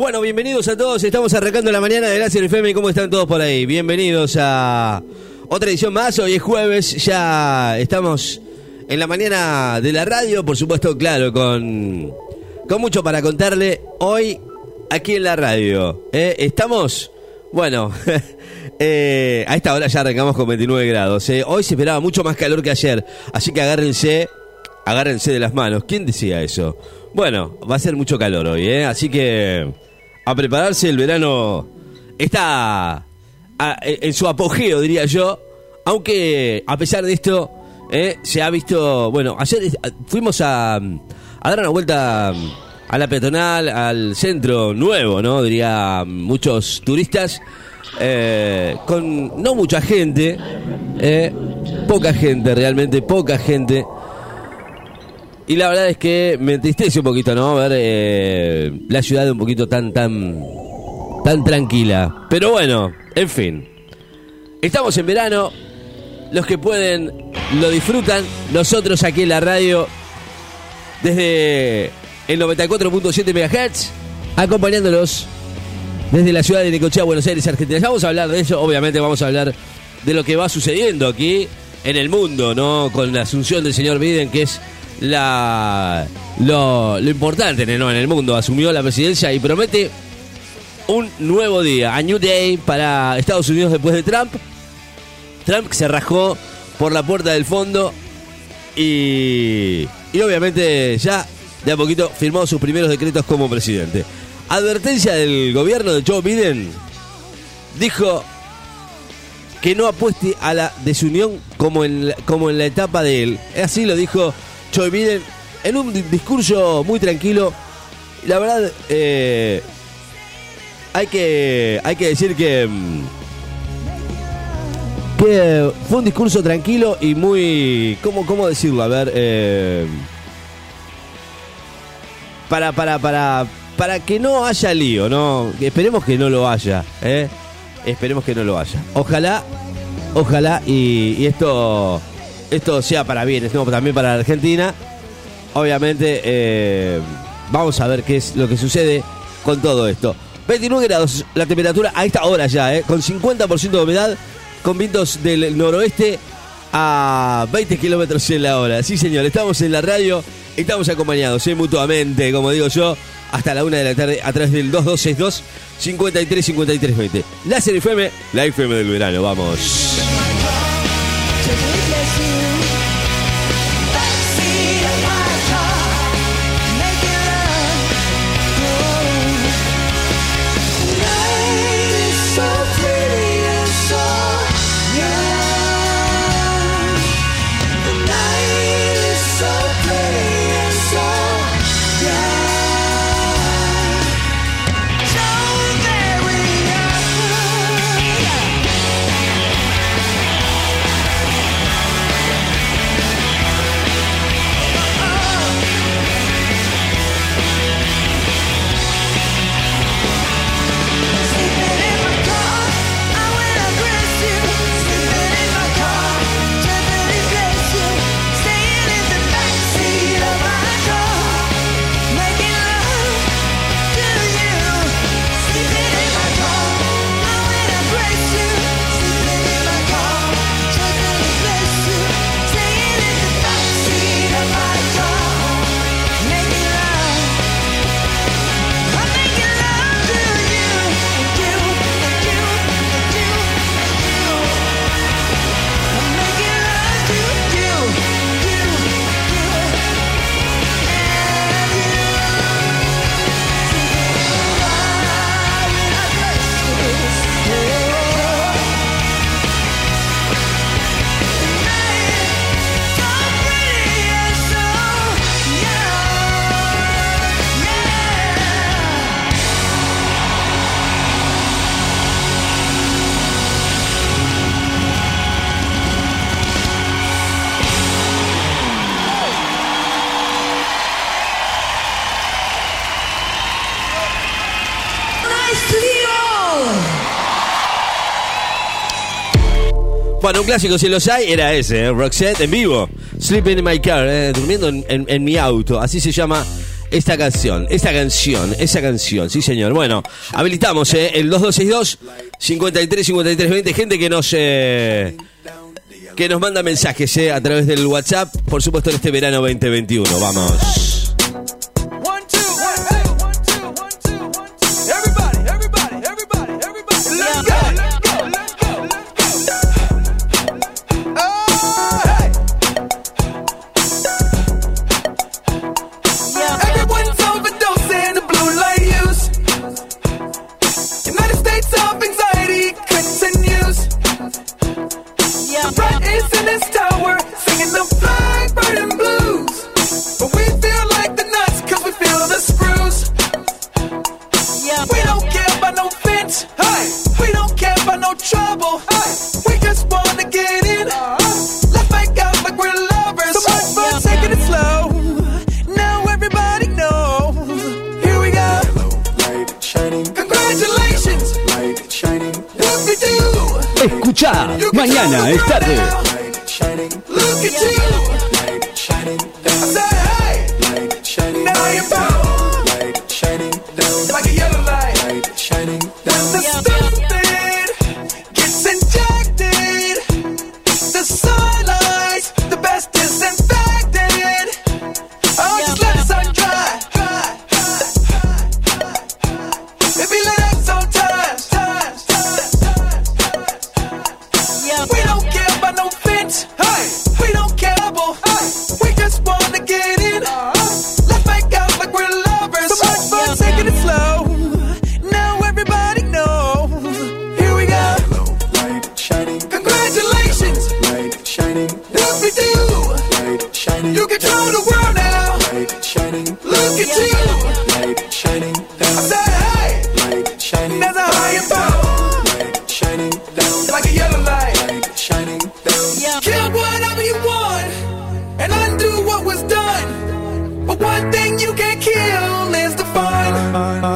Bueno, bienvenidos a todos. Estamos arrancando la mañana de Gracias FM. ¿Cómo están todos por ahí? Bienvenidos a otra edición más. Hoy es jueves. Ya estamos en la mañana de la radio. Por supuesto, claro, con, con mucho para contarle hoy aquí en la radio. ¿eh? Estamos, bueno, eh, a esta hora ya arrancamos con 29 grados. ¿eh? Hoy se esperaba mucho más calor que ayer. Así que agárrense, agárrense de las manos. ¿Quién decía eso? Bueno, va a ser mucho calor hoy, ¿eh? Así que a prepararse, el verano está a- en su apogeo, diría yo. Aunque a pesar de esto, ¿eh? se ha visto, bueno, ayer fuimos a, a dar una vuelta a la peatonal, al centro nuevo, ¿no? Diría muchos turistas. eh, con no mucha gente, ¿eh? poca gente, realmente poca gente. Y la verdad es que me entristece un poquito, ¿no? Ver eh, la ciudad un poquito tan, tan, tan tranquila. Pero bueno, en fin. Estamos en verano. Los que pueden lo disfrutan. Nosotros aquí en la radio, desde el 94.7 MHz, acompañándolos desde la ciudad de Necochea, Buenos Aires, Argentina. Ya vamos a hablar de eso, obviamente vamos a hablar de lo que va sucediendo aquí en el mundo, ¿no? Con la asunción del señor Biden, que es la lo, importante ¿no? en el mundo. Asumió la presidencia y promete un nuevo día, a New Day para Estados Unidos después de Trump. Trump se rajó por la puerta del fondo y, y obviamente ya de a poquito firmó sus primeros decretos como presidente. Advertencia del gobierno de Joe Biden dijo que no apueste a la desunión como en como en la etapa de él. Así lo dijo Joe Biden en un di- discurso muy tranquilo. La verdad, eh, hay que hay que decir que mm, que fue un discurso tranquilo y muy cómo cómo decirlo a ver eh, para para para para que no haya lío no esperemos que no lo haya ¿eh? esperemos que no lo haya ojalá ojalá y esto esto sea para bien esto también para la Argentina obviamente eh, vamos a ver qué es lo que sucede con todo esto 29 grados la temperatura a esta hora ya ¿eh? con 50% de humedad con vientos del noroeste a 20 kilómetros en la hora. Sí, señor, estamos en la radio, estamos acompañados ¿eh? mutuamente, como digo yo, hasta la una de la tarde a través del 2262 53 53 20. Láser FM, la FM del verano, vamos. Bueno, un clásico, si los hay, era ese, ¿eh? Roxette en vivo. Sleeping in my car, ¿eh? durmiendo en, mi auto. Así se llama esta canción, esta canción, esa canción, sí señor. Bueno, habilitamos ¿eh? el 2262-535320, gente que nos... Eh, que nos manda mensajes a través del WhatsApp, por supuesto en este verano 2021. Vamos. Escucha, mañana es tarde. you can kill is defined.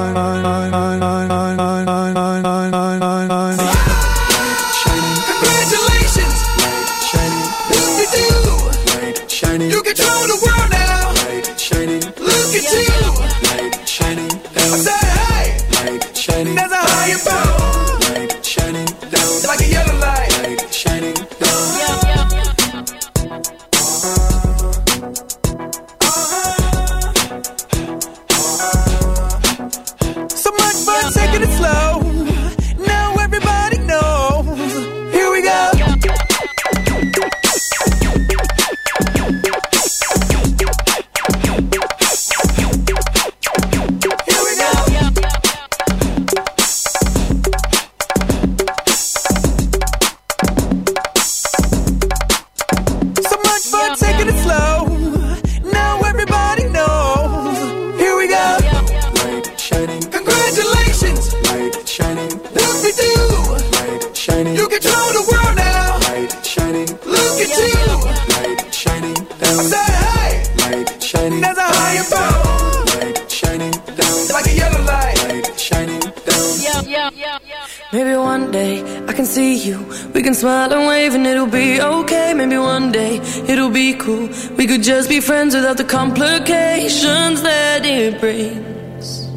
shining. There's a higher power. Light shining down. Like a yellow light. Light shining down. Yeah, yeah, yeah, yeah. Maybe one day I can see you. We can smile and wave and it'll be okay. Maybe one day it'll be cool. We could just be friends without the complications that it brings.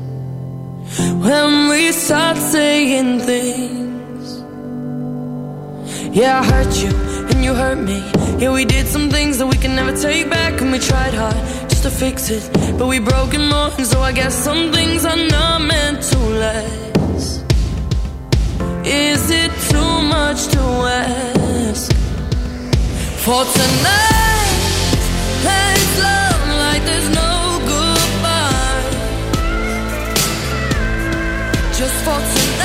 When we start saying things, yeah, I hurt you and you hurt me. Yeah, we did some things that we can never take back, and we tried hard much to fix it, but we broke and more, so I guess some things are not meant to last. Is it too much to ask for tonight? Let's love like there's no goodbye. Just for tonight.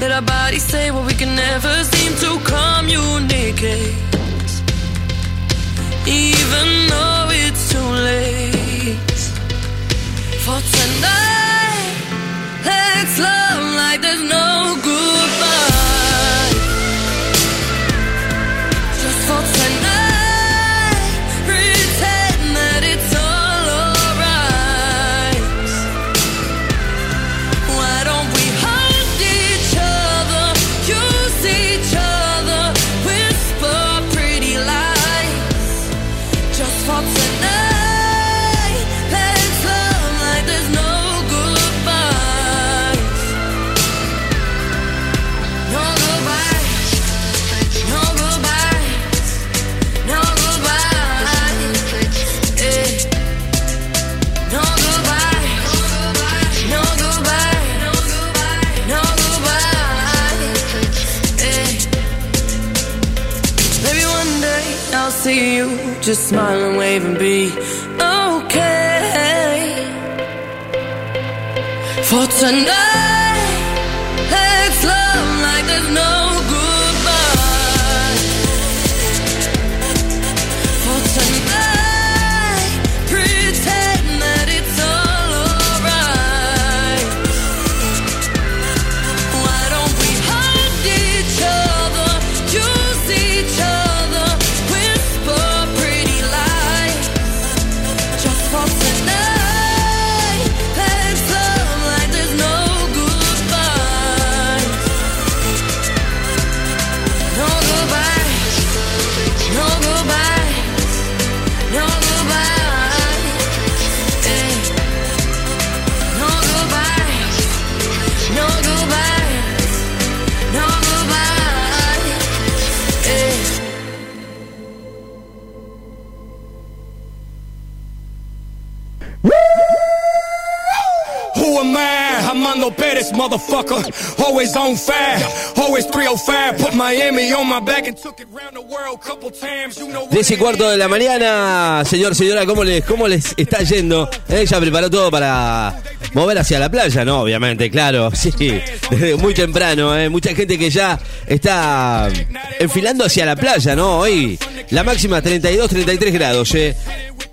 Let our bodies say what we can never seem to communicate. Just smile and wave and be okay. For tonight, I? Armando Pettis, motherfucker. Always on fire. Always 305. Put Miami on my back and took it round the world couple times. You know what 10 y cuarto de la mañana, señor, señora, ¿cómo les, cómo les está yendo? Ella preparó todo para mover hacia la playa, ¿no? Obviamente, claro, sí, desde muy temprano, ¿eh? mucha gente que ya está enfilando hacia la playa, ¿no? Hoy la máxima 32, 33 grados, ¿eh?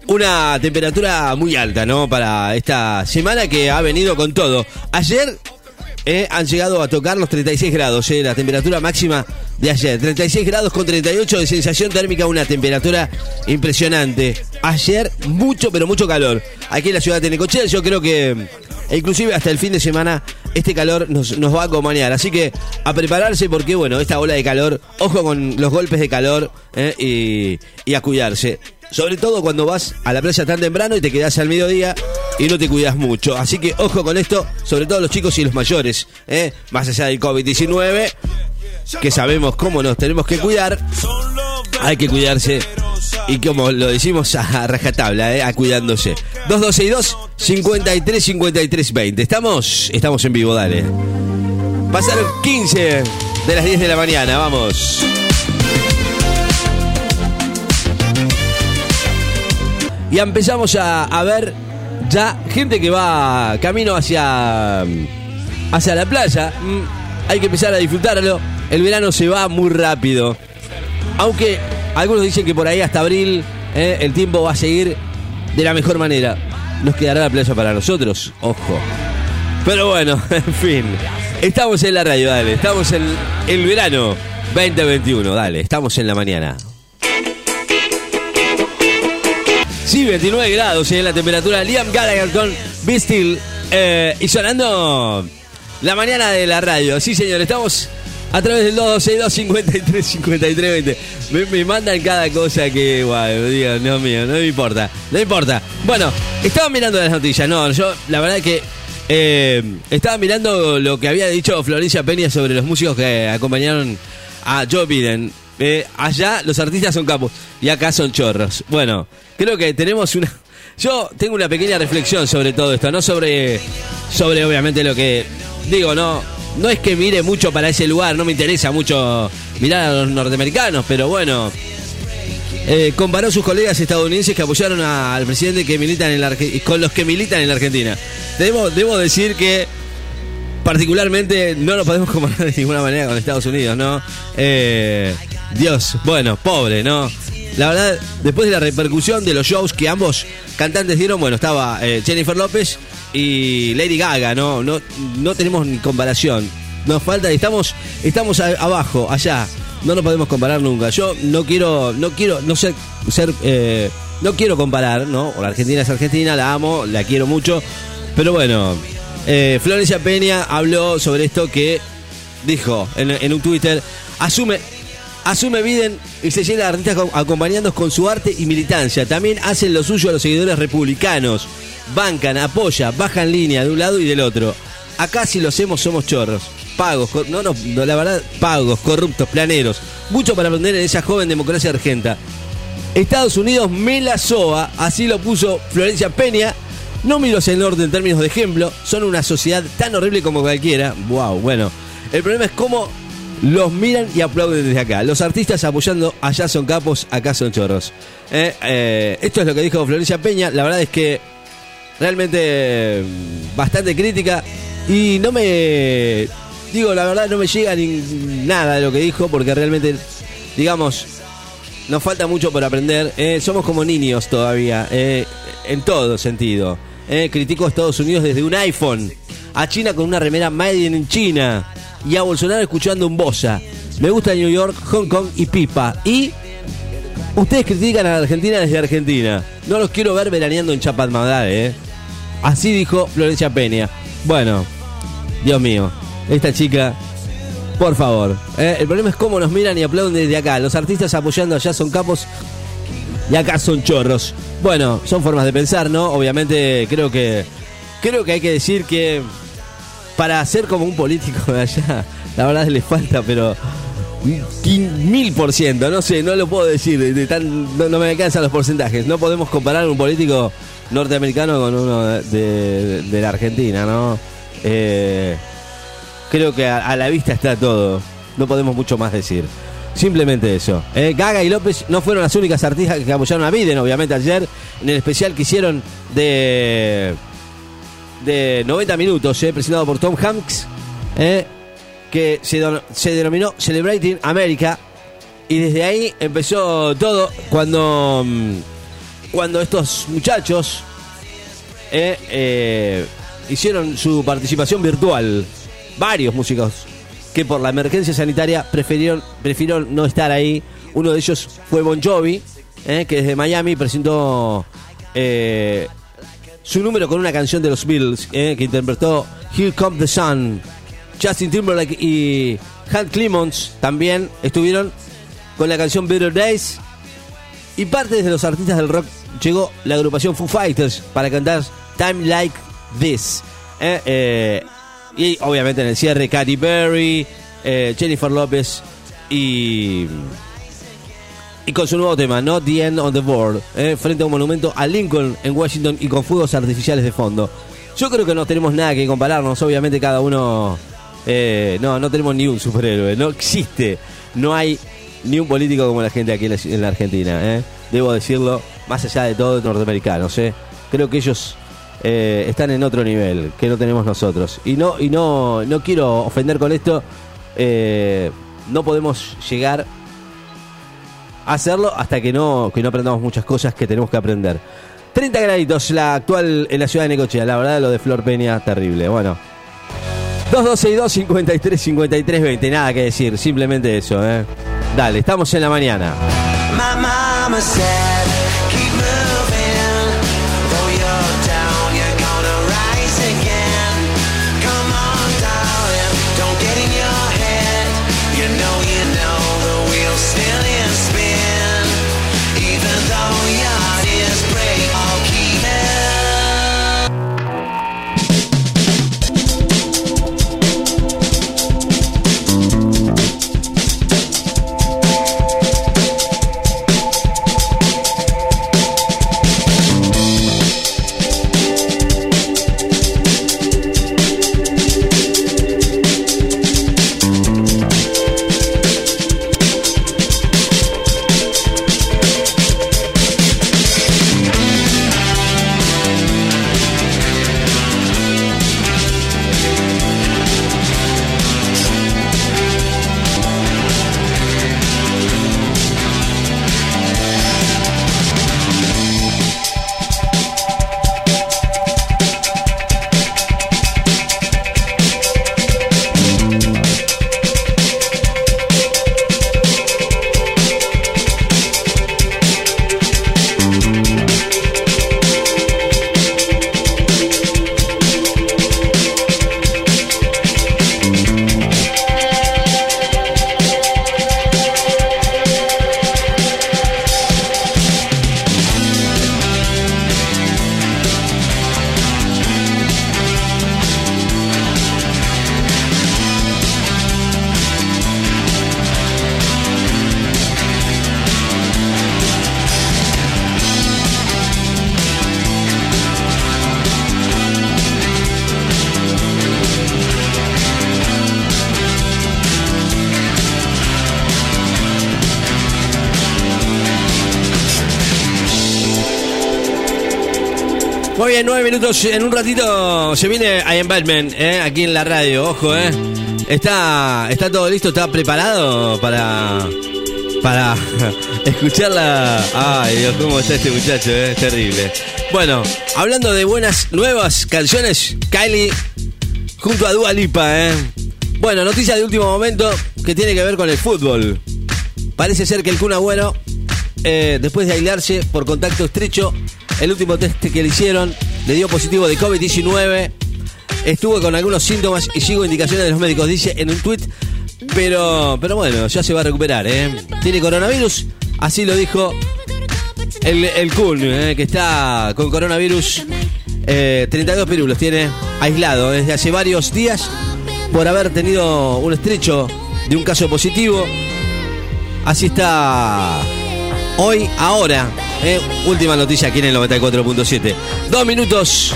Una temperatura muy alta, ¿no? Para esta semana que ha venido con todo. Ayer eh, han llegado a tocar los 36 grados, eh, la temperatura máxima de ayer. 36 grados con 38 de sensación térmica, una temperatura impresionante. Ayer mucho, pero mucho calor. Aquí en la ciudad de Necochea, yo creo que e inclusive hasta el fin de semana este calor nos, nos va a acompañar. Así que a prepararse porque, bueno, esta ola de calor, ojo con los golpes de calor eh, y, y a cuidarse. Sobre todo cuando vas a la playa tan temprano y te quedas al mediodía y no te cuidas mucho. Así que ojo con esto, sobre todo los chicos y los mayores, ¿eh? más allá del COVID-19, que sabemos cómo nos tenemos que cuidar, hay que cuidarse y como lo decimos a rajatabla, ¿eh? a cuidándose. 2262 53 53 20. ¿Estamos? Estamos en vivo, dale. Pasaron 15 de las 10 de la mañana, vamos. Y empezamos a, a ver ya gente que va camino hacia, hacia la playa. Mm, Hay que empezar a disfrutarlo. El verano se va muy rápido. Aunque algunos dicen que por ahí hasta abril eh, el tiempo va a seguir de la mejor manera. Nos quedará la playa para nosotros, ojo. Pero bueno, en fin. Estamos en la radio, dale. Estamos en el verano 2021, dale. Estamos en la mañana. Sí, 29 grados en la temperatura. Liam Gallagher con Be Still. eh, y sonando la mañana de la radio. Sí, señor, estamos a través del 2262 53 53 20. Me, me mandan cada cosa que, no mío, no me importa. No importa. Bueno, estaba mirando las noticias. No, yo, la verdad que. eh, estaba mirando lo que había dicho Florencia Peña sobre los músicos que acompañaron a Joe Biden. Eh, allá los artistas son capos y acá son chorros. Bueno, creo que tenemos una. Yo tengo una pequeña reflexión sobre todo esto, no sobre, sobre obviamente lo que digo, no, no es que mire mucho para ese lugar, no me interesa mucho mirar a los norteamericanos, pero bueno, eh, comparó sus colegas estadounidenses que apoyaron al presidente que militan en la con los que militan en la Argentina. Debo, debo decir que particularmente no lo podemos comparar de ninguna manera con Estados Unidos, ¿no? Eh, Dios, bueno, pobre, ¿no? La verdad, después de la repercusión de los shows que ambos cantantes dieron, bueno, estaba eh, Jennifer López y Lady Gaga, ¿no? No, no tenemos ni comparación. Nos falta, estamos, estamos abajo, allá. No nos podemos comparar nunca. Yo no quiero, no quiero, no ser, ser eh, no quiero comparar, ¿no? La Argentina es Argentina, la amo, la quiero mucho. Pero bueno, eh, Florencia Peña habló sobre esto que dijo en un Twitter, asume, asume Biden y se llena de artistas co- acompañándonos con su arte y militancia. También hacen lo suyo a los seguidores republicanos. Bancan, apoya, bajan línea de un lado y del otro. Acá si lo hacemos somos chorros. Pagos, no, no, la verdad, pagos, corruptos, planeros. Mucho para aprender en esa joven democracia argenta. Estados Unidos me la soa, así lo puso Florencia Peña. No miro hacia el norte en términos de ejemplo, son una sociedad tan horrible como cualquiera. Wow, bueno. El problema es cómo los miran y aplauden desde acá. Los artistas apoyando allá son capos, acá son chorros. Eh, eh, esto es lo que dijo Florencia Peña. La verdad es que realmente mm, bastante crítica y no me digo la verdad no me llega ni nada de lo que dijo porque realmente digamos nos falta mucho por aprender. eh, somos como niños todavía, en todo sentido. critico a Estados Unidos desde un iPhone, a China con una remera Made in China y a Bolsonaro escuchando un Bosa. Me gusta New York, Hong Kong y Pipa. Y ustedes critican a la Argentina desde Argentina. No los quiero ver veraneando en Chapadmadal, ¿eh? Así dijo Florencia Peña. Bueno, Dios mío, esta chica por favor. eh, el problema es cómo nos miran y aplauden desde acá. Los artistas apoyando allá son capos y acá son chorros. Bueno, son formas de pensar, ¿no? Obviamente creo que creo que hay que decir que para ser como un político de allá, la verdad le falta, pero mil por ciento, no sé, no lo puedo decir, no, me alcanzan los porcentajes. No podemos comparar un político norteamericano con uno de, la Argentina, ¿no? Eh, creo que a, a la vista está todo. No podemos mucho más decir. Simplemente eso. Eh, Gaga y López no fueron las únicas artistas que apoyaron a Biden, obviamente, ayer, en el especial que hicieron de, de 90 minutos, eh, presentado por Tom Hanks, eh, que se, se denominó Celebrating America. Y desde ahí empezó todo cuando, mm, cuando estos muchachos eh, eh, hicieron su participación virtual. Varios músicos que por la emergencia sanitaria prefirieron, prefirieron no estar ahí. Uno de ellos fue Bon Jovi, que desde Miami presentó su número con una canción de los Beatles, eh, que interpretó Here Comes the Sun. Justin Timberlake y Hank Clemons también estuvieron con la canción Better Days. Y parte de los artistas del rock llegó la agrupación Foo Fighters para cantar Time Like This. Eh, eh, y obviamente en el cierre Katy Perry, Jennifer López y, y con su nuevo tema, Not the End of the World, eh, frente a un monumento a Lincoln en Washington y con fuegos artificiales de fondo. Yo creo que no tenemos nada que compararnos, obviamente cada uno... eh, no, no tenemos ni un superhéroe, no existe, no hay ni un político como la gente aquí en la, en la Argentina, eh. debo decirlo, más allá de todo norteamericanos, creo que ellos están en otro nivel que no tenemos nosotros. Y no, y no, no quiero ofender con esto, no podemos llegar hacerlo hasta que no, que no aprendamos muchas cosas que tenemos que aprender. 30 graditos la actual en la ciudad de Necochea, la verdad lo de Flor Peña, terrible. Bueno. 2262 53 53 20, nada que decir, simplemente eso, eh. Dale, estamos en la mañana. My mama said, En un ratito se viene I Am Batman, ¿eh? aquí en la radio. Ojo, ¿eh? Está, está todo listo, está preparado para, para escucharla. Ay, Dios, cómo está este muchacho, ¿eh? terrible. Bueno, hablando de buenas nuevas canciones, Kylie junto a Dua Lipa, ¿eh? Bueno, noticia de último momento que tiene que ver con el fútbol. Parece ser que el Kun Agüero, eh, después de aislarse por contacto estrecho, el último test que le hicieron le dio positivo de COVID-19. Estuvo con algunos síntomas y sigo indicaciones de los médicos, dice en un tuit. Pero, pero bueno, ya se va a recuperar, ¿eh? Tiene coronavirus, así lo dijo el, el ¿eh? que está con coronavirus. Eh, 32 pirulos tiene aislado desde hace varios días por haber tenido un estrecho de un caso positivo. Así está hoy, ahora. ¿Eh? Última noticia aquí en el 94.7. Dos minutos.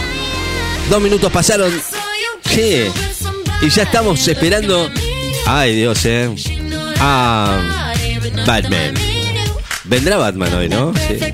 Dos minutos pasaron. Sí. Y ya estamos esperando. Ay, Dios, eh. Ah, Batman. Vendrá Batman hoy, ¿no? Sí.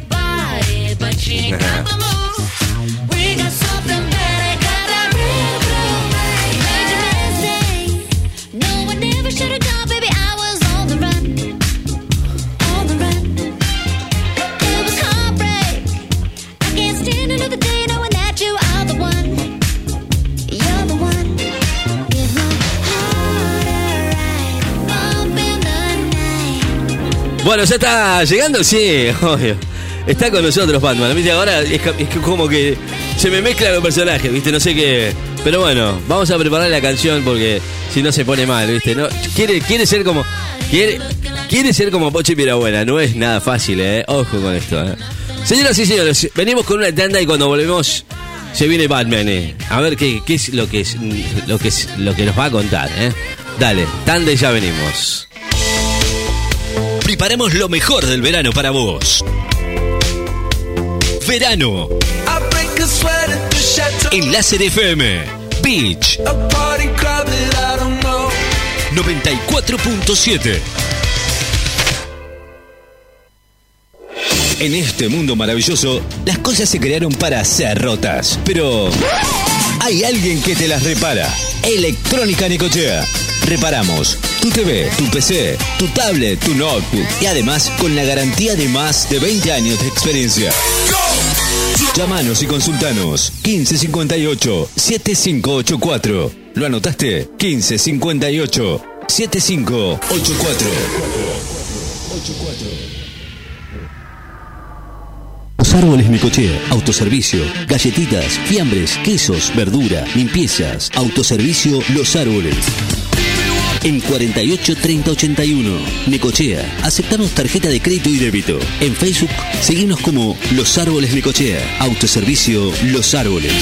Bueno, ya está llegando, sí, obvio. Está con nosotros Batman. ¿viste? Ahora es, es como que se me mezclan los personajes, ¿viste? No sé qué. Pero bueno, vamos a preparar la canción porque si no se pone mal, ¿viste? No, quiere, quiere ser como. Quiere, quiere ser como Pochi Pirabuena. No es nada fácil, ¿eh? Ojo con esto, ¿eh? Señoras y señores, venimos con una tanda y cuando volvemos se viene Batman, ¿eh? A ver qué, qué es lo que es lo que es lo que nos va a contar, ¿eh? Dale, tanda y ya venimos. Preparamos lo mejor del verano para vos. Verano en Láser FM. Beach A party crowd that I don't know. 94.7. En este mundo maravilloso, las cosas se crearon para ser rotas. Pero hay alguien que te las repara. Electrónica Nicochea. Reparamos tu TV, tu PC, tu tablet, tu notebook y además con la garantía de más de 20 años de experiencia. Llámanos y consultanos 1558 7584. ¿Lo anotaste? 1558 7584. Los árboles Nicochea, autoservicio, galletitas, fiambres, quesos, verdura, limpiezas, autoservicio Los Árboles. En 48 30 81, Necochea, aceptamos tarjeta de crédito y débito. En Facebook, seguimos como Los Árboles Necochea, autoservicio Los Árboles.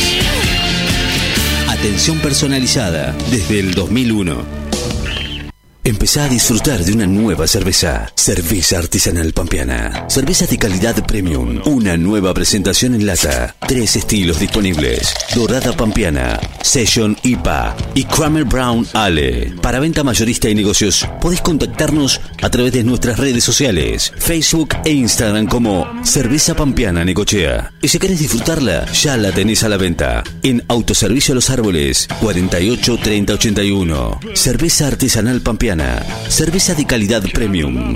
Atención personalizada desde el 2001. Empezá a disfrutar de una nueva cerveza. Cerveza artesanal pampeana. Cerveza de calidad premium. Una nueva presentación en lata. Tres estilos disponibles. Dorada pampeana, Session IPA y Kramer Brown Ale. Para venta mayorista y negocios, podés contactarnos a través de nuestras redes sociales, Facebook e Instagram como Cerveza Pampeana Necochea. Y si querés disfrutarla, ya la tenés a la venta. En Autoservicio Los Árboles, 48 30 81. Cerveza artesanal pampeana. Cerveza de calidad premium.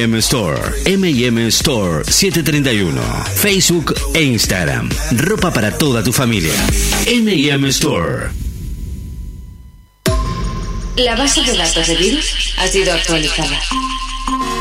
Store. M&M Store 731. Facebook e Instagram. Ropa para toda tu familia. M&M Store. La base de datos de virus ha sido actualizada.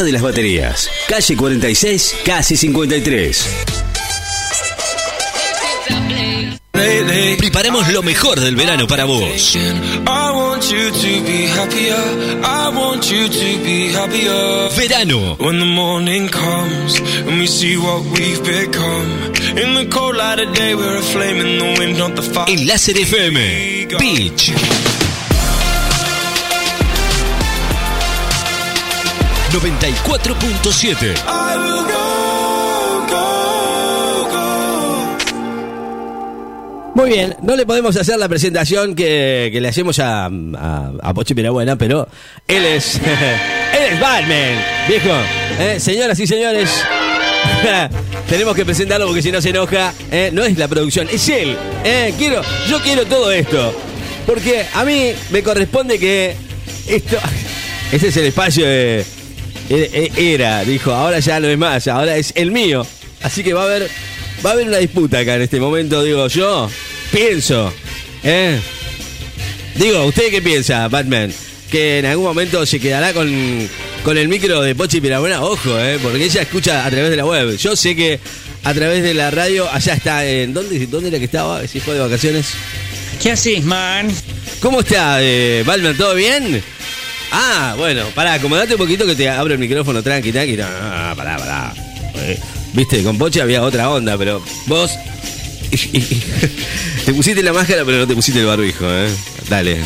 de las Baterías, calle 46, casi 53. Preparemos lo mejor del verano para vos. Verano. When the morning comes 94.7. I will go, go, go. Muy bien, no le podemos hacer la presentación que, que le hacemos a, a, a Pochi Pirabuena, pero él es. él es Batman, viejo. Eh, Señoras y señores, tenemos que presentarlo porque si no se enoja. eh, no es la producción, es él. eh, quiero, yo quiero todo esto. Porque a mí me corresponde que esto. Este es el espacio de. E- e- Era, dijo, ahora ya no es más, ahora es el mío. Así que va a haber. Va a haber una disputa acá en este momento, digo yo. Pienso. ¿eh? Digo, ¿usted qué piensa, Batman? Que en algún momento se quedará con, con el micro de Pochi Pirabuena. Ojo, ¿eh? Porque ella escucha a través de la web. Yo sé que a través de la radio, allá está. En, ¿dónde, ¿Dónde era que estaba? Si fue de vacaciones. ¿Qué haces, man? ¿Cómo está, eh, Batman? ¿Todo bien? Ah, bueno, pará, acomodate un poquito que te abro el micrófono tranqui, tranqui. No, no, no, pará, pará. Eh, Viste, con Pochi había otra onda, pero vos. te pusiste la máscara, pero no te pusiste el barbijo, ¿eh? Dale.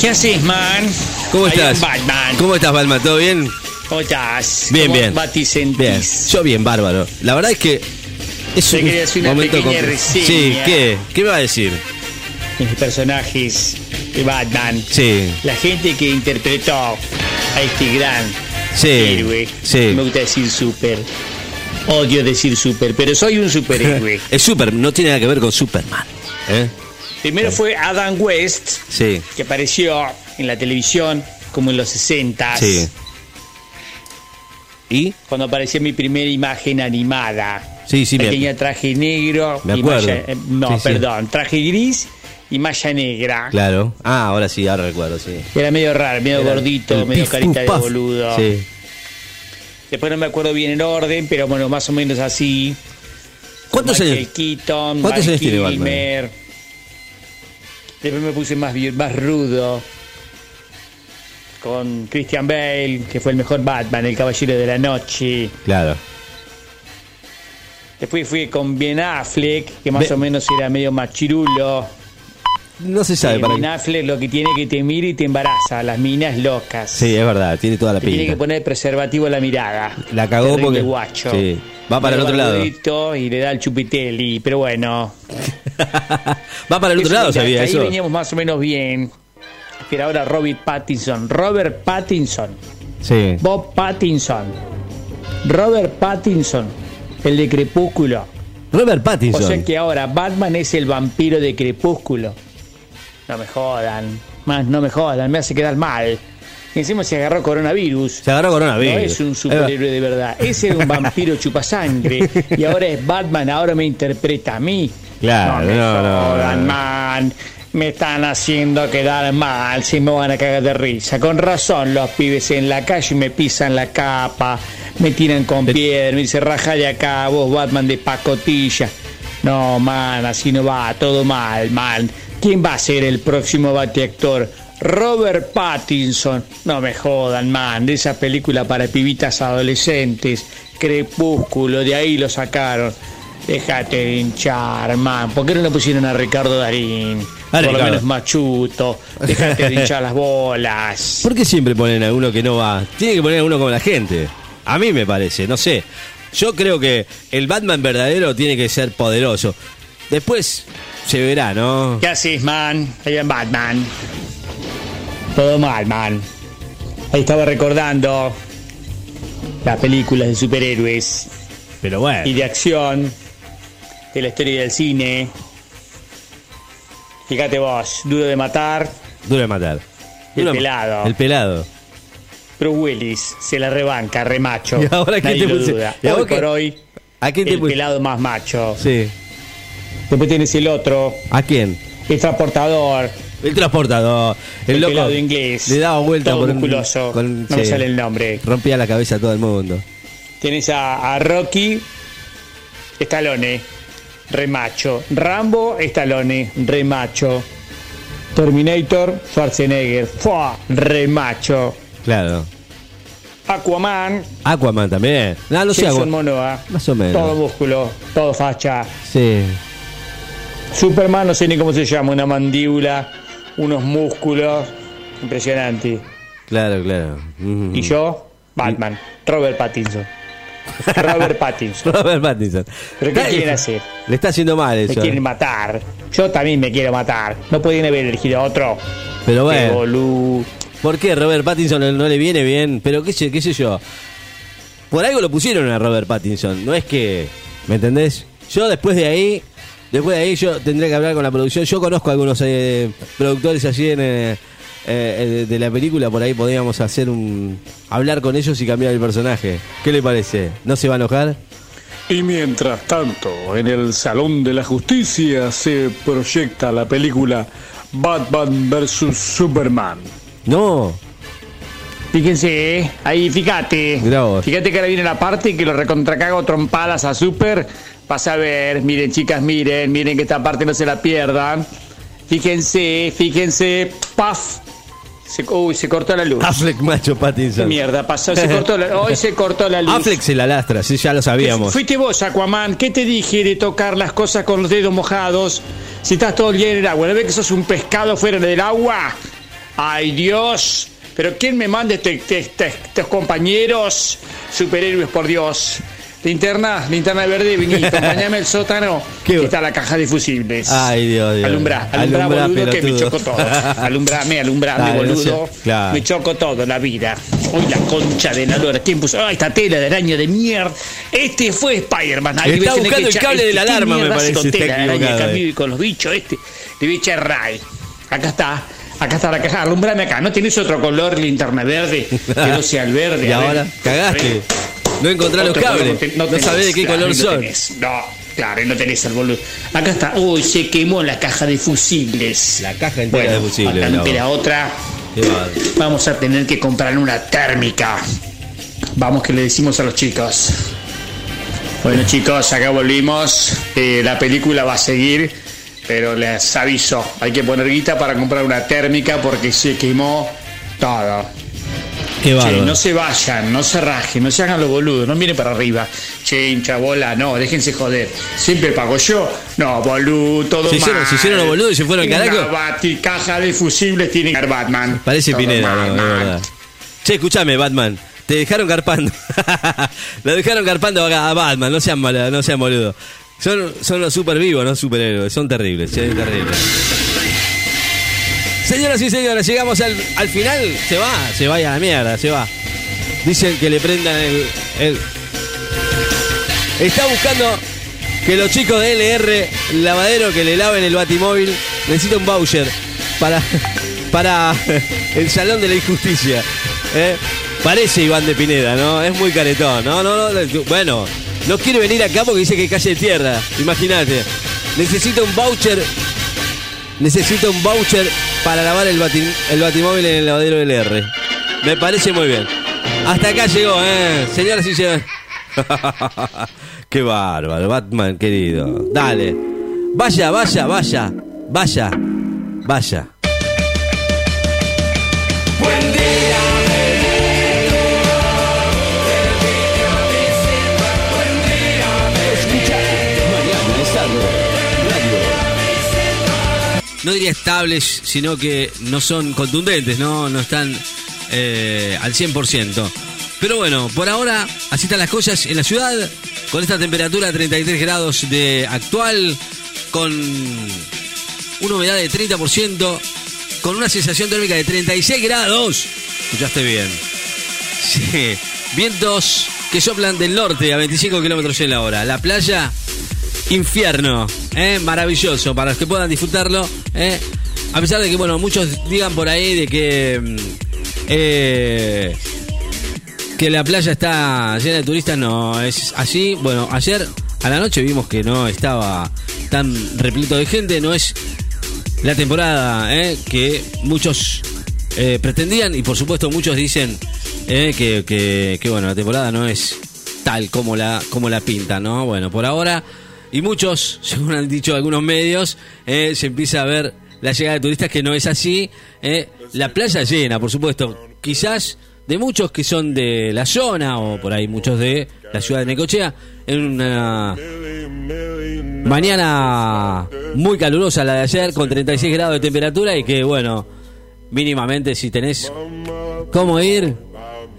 ¿Qué haces, man? ¿Cómo estás? Batman. ¿Cómo estás, Batman? ¿Todo bien? ¿Cómo estás? Bien, ¿Cómo bien. batisentís? Bien. Yo bien, bárbaro. La verdad es que es un hacer una momento pequeña reseña. Sí, ¿qué? ¿Qué me va a decir? Mis personajes de Batman. Sí, La gente que interpretó a este gran sí, héroe. sí. Me gusta decir super. Odio decir super, pero soy un superhéroe. Es super, no tiene nada que ver con Superman. ¿eh? Primero fue Adam West, Sí, que apareció en la televisión como en los 60 sí. ¿Y? cuando apareció mi primera imagen animada. Sí, sí, me- tenía traje negro Me y acuerdo. malla- eh, no, sí. perdón, traje gris y malla negra. Claro. Ah, ahora sí, ahora recuerdo, sí. Era medio raro, medio Era gordito, medio Pif carita de boludo. Sí. Después no me acuerdo bien el orden, pero bueno, más o menos así. ¿Cuántos Michael años? Keaton, ¿Cuántos Val años tiene Batman? Kilmer. Después me puse más, más rudo. Con Christian Bale, que fue el mejor Batman, el Caballero de la Noche. Claro. Después fui con Ben Affleck, que más Be- o menos era medio machirulo. No se sabe Eh, para Ben qué. Affleck lo que tiene que te mira y te embaraza, las minas locas. Sí, es verdad, tiene toda la Te tiene que poner preservativo en la mirada. La cagó Terrible porque- guacho. sí, va para el otro lado. Y le da el chupitelli, pero bueno. Va para el otro Eso, lado, sabía ahí eso. veníamos más o menos bien. Pero ahora Robert Pattinson. Robert Pattinson. Sí. Bob Pattinson. Robert Pattinson. El de Crepúsculo. Robert O Pattinson. sea que ahora Batman es el vampiro de Crepúsculo. No me jodan. Más no me jodan, me hace quedar mal. Y encima se agarró coronavirus. Se agarró coronavirus. No es un superhéroe de verdad. Ese es un vampiro chupasangre. Y ahora es Batman, ahora me interpreta a mí. Claro, no me no, jodan, no. man. Me están haciendo quedar mal, si me van a cagar de risa. Con razón, los pibes en la calle me pisan la capa, me tiran con piedra, me dicen raja de acá, vos Batman de pacotilla. No, man, así no va, todo mal, man. ¿Quién va a ser el próximo bateactor? Robert Pattinson. No me jodan, man. De esa película para pibitas adolescentes. Crepúsculo, de ahí lo sacaron. Déjate de hinchar, man. ¿Por qué no le pusieron a Ricardo Darín? A Por lo menos machuto. Déjate de hinchar las bolas. ¿Por qué siempre ponen a uno que no va? Tiene que poner a uno como la gente. A mí me parece, no sé. Yo creo que el Batman verdadero tiene que ser poderoso. Después se verá, ¿no? ¿Qué haces, man? Ahí en Batman. Todo mal, man. Ahí estaba recordando las películas de superhéroes Pero bueno. y de acción de la historia del cine. Fíjate vos, Duro de Matar, Duro de matar. El Duro pelado. El pelado. Bruce Willis se la rebanca, remacho. ¿Y ahora Nadie te lo duda. y Hoy por hoy, ¿A quién te el pelado más macho. Sí. Después tienes el otro, ¿A quién? el transportador, El transportador. El, el, loco. inglés. Le daba vuelta todo por un- musculoso. con- no me sale el nombre. Rompía la cabeza a todo el mundo. Tienes a, a Rocky, Stallone, remacho. Rambo, Stallone, remacho. Terminator, Schwarzenegger, ¡fua! remacho. Claro. Aquaman, Aquaman también. No, no sé. Jason. Momoa. Más o menos. Todo músculo, todo facha. Sí. Superman, no sé ni cómo se llama, una mandíbula, unos músculos. Impresionante. Claro, claro. Y yo, Batman, Robert Pattinson. Robert Pattinson. Robert Pattinson. ¿Pero qué quieren hacer? Le está haciendo mal Me eso. quieren matar. Yo también me quiero matar. No podían haber elegido a otro. Pero bueno. ¿Por qué Robert Pattinson no, no le viene bien? Pero qué sé, qué sé yo. Por algo lo pusieron a Robert Pattinson. No es que. ¿Me entendés? Yo después de ahí. Después de ahí yo tendré que hablar con la producción. Yo conozco a algunos eh, productores allí en, eh, eh, de la película. Por ahí podríamos hacer un. hablar con ellos y cambiar el personaje. ¿Qué le parece? ¿No se va a enojar? Y mientras tanto, en el Salón de la Justicia se proyecta la película Batman vs. Superman. No. Fíjense, eh, ahí fíjate. Mirá vos. Fíjate que ahora viene la parte que lo recontracago trompadas a Super. Vas a ver, miren chicas, miren, miren que esta parte no se la pierdan. Fíjense, fíjense, paf. Se, uy, se cortó la luz. Affleck macho ¿Qué Pattinson. mierda pasó? Se cortó la, hoy se cortó la luz. Affleck se la lastra, sí, ya lo sabíamos. Fuiste vos, Aquaman. ¿Qué te dije de tocar las cosas con los dedos mojados? Si estás todo el día en el agua, ¿no ves que sos un pescado fuera del agua? ¡Ay, Dios! ¿Pero quién me manda este- este- este- estos compañeros? Superhéroes, por Dios. Linterna, linterna verde, vení, acompañame al sótano. ¿Qué? que está la caja de fusibles. Ay, Dios, Dios. Alumbrá, alumbrá, Alumbrá, boludo, que me choco todo. Alumbrame, alumbrame, Dale, no boludo. sé. Claro. Me choco todo, la vida. Hoy la concha de la lora. ¿Quién puso? ¡Ay, esta tela de araña de mierda! Este fue Spider-Man. Ahí Está buscando que el cable de la ¿qué alarma, me parece, con tela de araña acá, eh. con los bichos este? Le voy a echar ray. Acá está. Acá está la caja. Alumbrame acá. ¿No tenés otro color linterna verde? Que no sea el verde. Y ahora, cagaste. No encontrás los cables. No, tenés, sabés de qué claro, color no son. No, claro, no tenés el boludo. Acá está. Uy, se quemó la caja de fusibles. La caja entera bueno, de fusibles, acá la entera otra. Vamos a tener que comprar una térmica. Vamos que le decimos a los chicos. Bueno chicos, acá volvimos. Eh, la película va a seguir, pero les aviso, hay que poner guita para comprar una térmica porque se quemó todo. Qué Che, no se vayan, no se rajen, no se hagan los boludos, no miren para arriba. Che, hincha bola, no, déjense joder. Siempre pago yo. No, boludo, todo Se hicieron- mal. se hicieron los boludos y se fueron al carajo. caja de fusibles tiene que Batman. Parece Todo Pineda, mal, no, mal. verdad. Che, escúchame, Batman. Te dejaron carpando. Lo dejaron carpando acá a Batman. No sean malos, no sean boludos. Son, son los super vivos, no superhéroes. Son terribles, che, terribles. Señoras y señores, llegamos al, al final. Se va, se vaya a la mierda, se va. Dicen que le prendan el, Está buscando que los chicos de LR Lavadero que le laven el batimóvil necesita un voucher para, para el Salón de la Injusticia. ¿eh? Parece Iván de Pineda, ¿no? Es muy caretón. No, no, no. Bueno, no quiere venir acá porque dice que calle de tierra. Imagínate. Necesita un voucher. Necesita un voucher para lavar el, bati- el batimóvil en el lavadero LR. Me parece muy bien. Hasta acá llegó, ¿eh? Señoras y señores. Qué bárbaro, Batman querido. Dale. Vaya, vaya, vaya. Vaya. Vaya. No diría estables, sino que no son contundentes, no, no están eh, al 100%. Pero bueno, por ahora así están las cosas en la ciudad, con esta temperatura de 33 grados de actual, con una humedad de 30%, con una sensación térmica de 36 grados. Escuchaste bien. Sí. Vientos que soplan del norte a 25 kilómetros en la hora. La playa, infierno. ¿eh? Maravilloso para los que puedan disfrutarlo. ¿eh? A pesar de que, bueno, muchos digan por ahí de que. mm, eh, que la playa está llena de turistas, no es así. Bueno, ayer a la noche vimos que no estaba tan repleto de gente, no es la temporada ¿eh? que muchos pretendían y por supuesto muchos dicen que, que- que, bueno la temporada no es tal como la como la pinta no bueno por ahora y muchos según han dicho algunos medios eh, se empieza a ver la llegada de turistas que no es así eh, la playa llena por supuesto quizás de muchos que son de la zona o por ahí muchos de la ciudad de Necochea en una Mañana muy calurosa la de ayer, con 36 grados de temperatura y que, bueno, mínimamente si tenés cómo ir,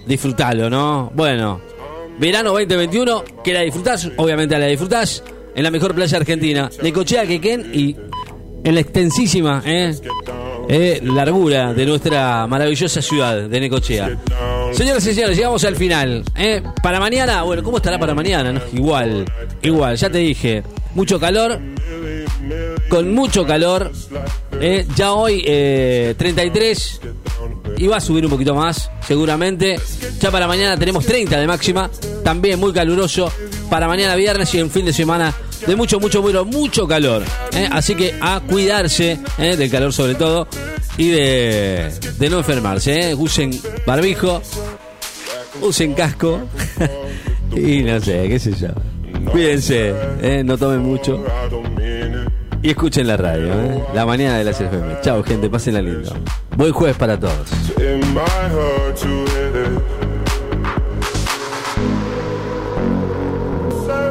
disfrutalo, ¿no? Bueno, verano 2021, que la disfrutás, obviamente la disfrutás, en la mejor playa argentina, de Cochea, Quequén y en la extensísima, ¿eh? eh, largura de nuestra maravillosa ciudad de Necochea. Señoras y señores, llegamos al final. ¿eh? Para mañana, bueno, ¿cómo estará para mañana? Igual, igual, ya te dije, mucho calor, con mucho calor. Ya hoy eh, 33 y va a subir un poquito más, seguramente. Ya para mañana tenemos 30 de máxima, también muy caluroso. Para mañana viernes y en fin de semana de mucho, mucho, mucho, mucho calor. ¿eh? Así que a cuidarse ¿eh? del calor sobre todo y de, no enfermarse. ¿eh? Usen barbijo, usen casco y no sé, qué sé yo. Cuídense, no tomen mucho. Y escuchen la radio, la mañana de las FM. Chao, gente, pásenla lindo. Buen jueves para todos.